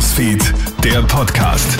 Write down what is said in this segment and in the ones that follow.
Newsfeed, der Podcast.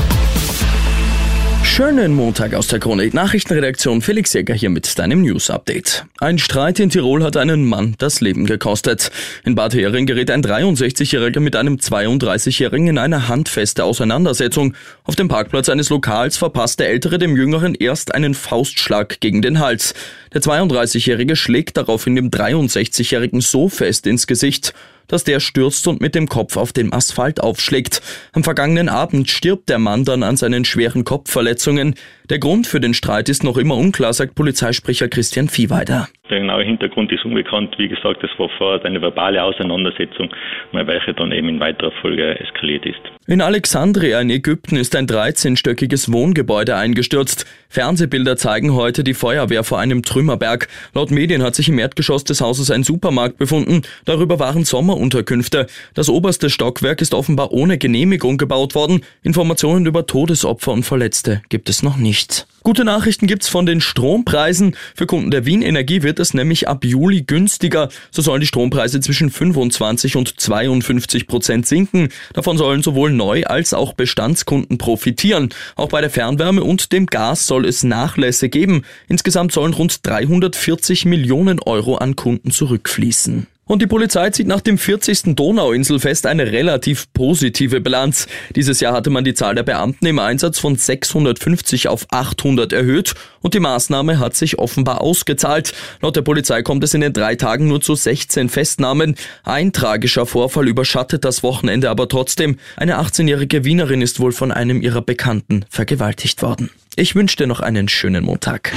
Schönen Montag aus der Chronik. Nachrichtenredaktion Felix Jäger hier mit deinem News Update. Ein Streit in Tirol hat einen Mann das Leben gekostet. In Bad Hering gerät ein 63-Jähriger mit einem 32-Jährigen in eine handfeste Auseinandersetzung. Auf dem Parkplatz eines Lokals verpasst der Ältere dem Jüngeren erst einen Faustschlag gegen den Hals. Der 32-Jährige schlägt daraufhin dem 63-Jährigen so fest ins Gesicht, dass der stürzt und mit dem Kopf auf dem Asphalt aufschlägt. Am vergangenen Abend stirbt der Mann dann an seinen schweren Kopfverletzungen. Der Grund für den Streit ist noch immer unklar, sagt Polizeisprecher Christian Viehweider. Der genaue Hintergrund ist unbekannt. Wie gesagt, es war vorher eine verbale Auseinandersetzung, welche dann eben in weiterer Folge eskaliert ist. In Alexandria in Ägypten ist ein 13-stöckiges Wohngebäude eingestürzt. Fernsehbilder zeigen heute die Feuerwehr vor einem Trümmerberg. Laut Medien hat sich im Erdgeschoss des Hauses ein Supermarkt befunden. Darüber waren Sommerunterkünfte. Das oberste Stockwerk ist offenbar ohne Genehmigung gebaut worden. Informationen über Todesopfer und Verletzte gibt es noch nicht. Gute Nachrichten gibt's von den Strompreisen. Für Kunden der Wien Energie wird es nämlich ab Juli günstiger. So sollen die Strompreise zwischen 25 und 52 Prozent sinken. Davon sollen sowohl Neu- als auch Bestandskunden profitieren. Auch bei der Fernwärme und dem Gas soll es Nachlässe geben. Insgesamt sollen rund 340 Millionen Euro an Kunden zurückfließen. Und die Polizei zieht nach dem 40. Donauinselfest eine relativ positive Bilanz. Dieses Jahr hatte man die Zahl der Beamten im Einsatz von 650 auf 800 erhöht und die Maßnahme hat sich offenbar ausgezahlt. Laut der Polizei kommt es in den drei Tagen nur zu 16 Festnahmen. Ein tragischer Vorfall überschattet das Wochenende aber trotzdem. Eine 18-jährige Wienerin ist wohl von einem ihrer Bekannten vergewaltigt worden. Ich wünsche dir noch einen schönen Montag.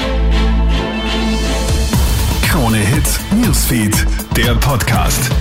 Krone Hits, Newsfeed, der Podcast.